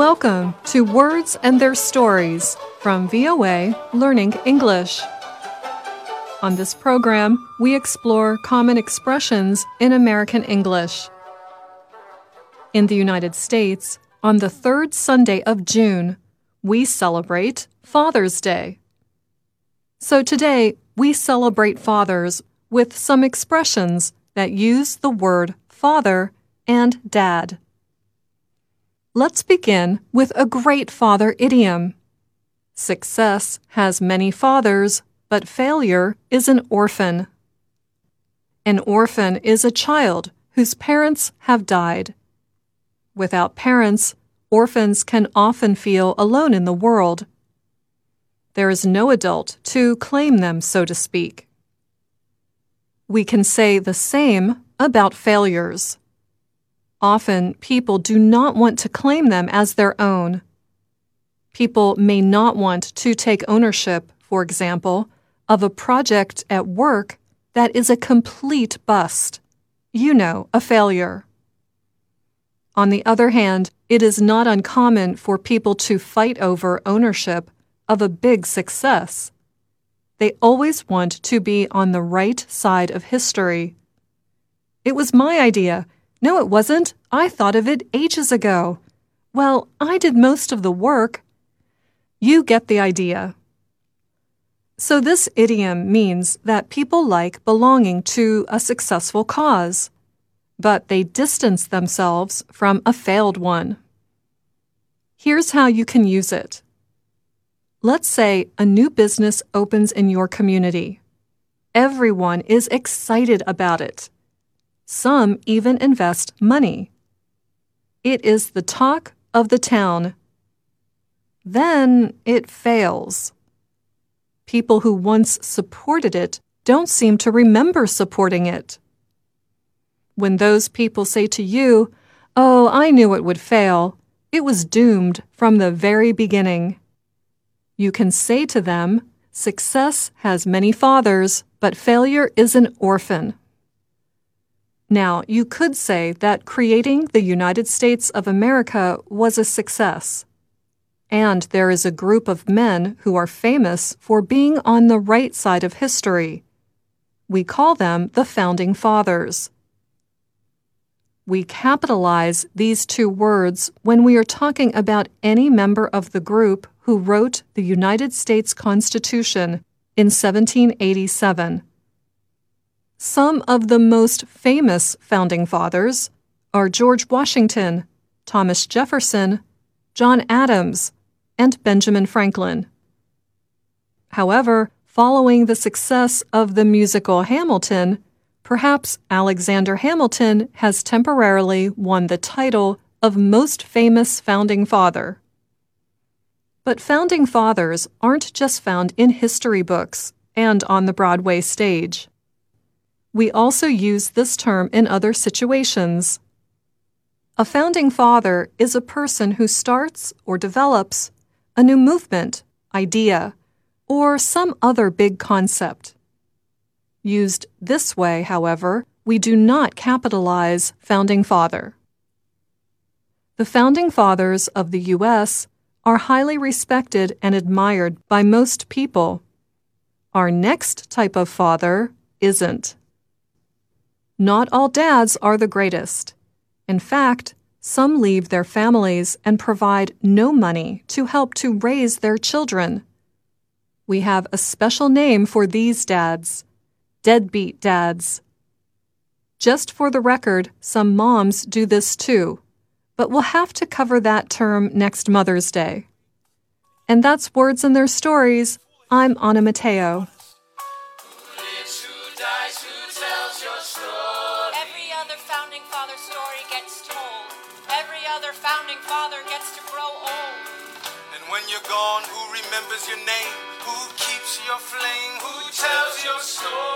Welcome to Words and Their Stories from VOA Learning English. On this program, we explore common expressions in American English. In the United States, on the third Sunday of June, we celebrate Father's Day. So today, we celebrate fathers with some expressions that use the word father and dad. Let's begin with a great father idiom. Success has many fathers, but failure is an orphan. An orphan is a child whose parents have died. Without parents, orphans can often feel alone in the world. There is no adult to claim them, so to speak. We can say the same about failures. Often, people do not want to claim them as their own. People may not want to take ownership, for example, of a project at work that is a complete bust. You know, a failure. On the other hand, it is not uncommon for people to fight over ownership of a big success. They always want to be on the right side of history. It was my idea. No, it wasn't. I thought of it ages ago. Well, I did most of the work. You get the idea. So, this idiom means that people like belonging to a successful cause, but they distance themselves from a failed one. Here's how you can use it. Let's say a new business opens in your community. Everyone is excited about it. Some even invest money. It is the talk of the town. Then it fails. People who once supported it don't seem to remember supporting it. When those people say to you, Oh, I knew it would fail, it was doomed from the very beginning. You can say to them, Success has many fathers, but failure is an orphan. Now, you could say that creating the United States of America was a success. And there is a group of men who are famous for being on the right side of history. We call them the Founding Fathers. We capitalize these two words when we are talking about any member of the group who wrote the United States Constitution in 1787. Some of the most famous founding fathers are George Washington, Thomas Jefferson, John Adams, and Benjamin Franklin. However, following the success of the musical Hamilton, perhaps Alexander Hamilton has temporarily won the title of most famous founding father. But founding fathers aren't just found in history books and on the Broadway stage. We also use this term in other situations. A founding father is a person who starts or develops a new movement, idea, or some other big concept. Used this way, however, we do not capitalize founding father. The founding fathers of the U.S are highly respected and admired by most people. Our next type of father isn't. Not all dads are the greatest. In fact, some leave their families and provide no money to help to raise their children. We have a special name for these dads deadbeat dads. Just for the record, some moms do this too but we'll have to cover that term next Mother's Day. And that's Words and Their Stories. I'm Anna Matteo. Father story gets told. Every other founding father gets to grow old. And when you're gone, who remembers your name? Who keeps your flame? Who tells your story?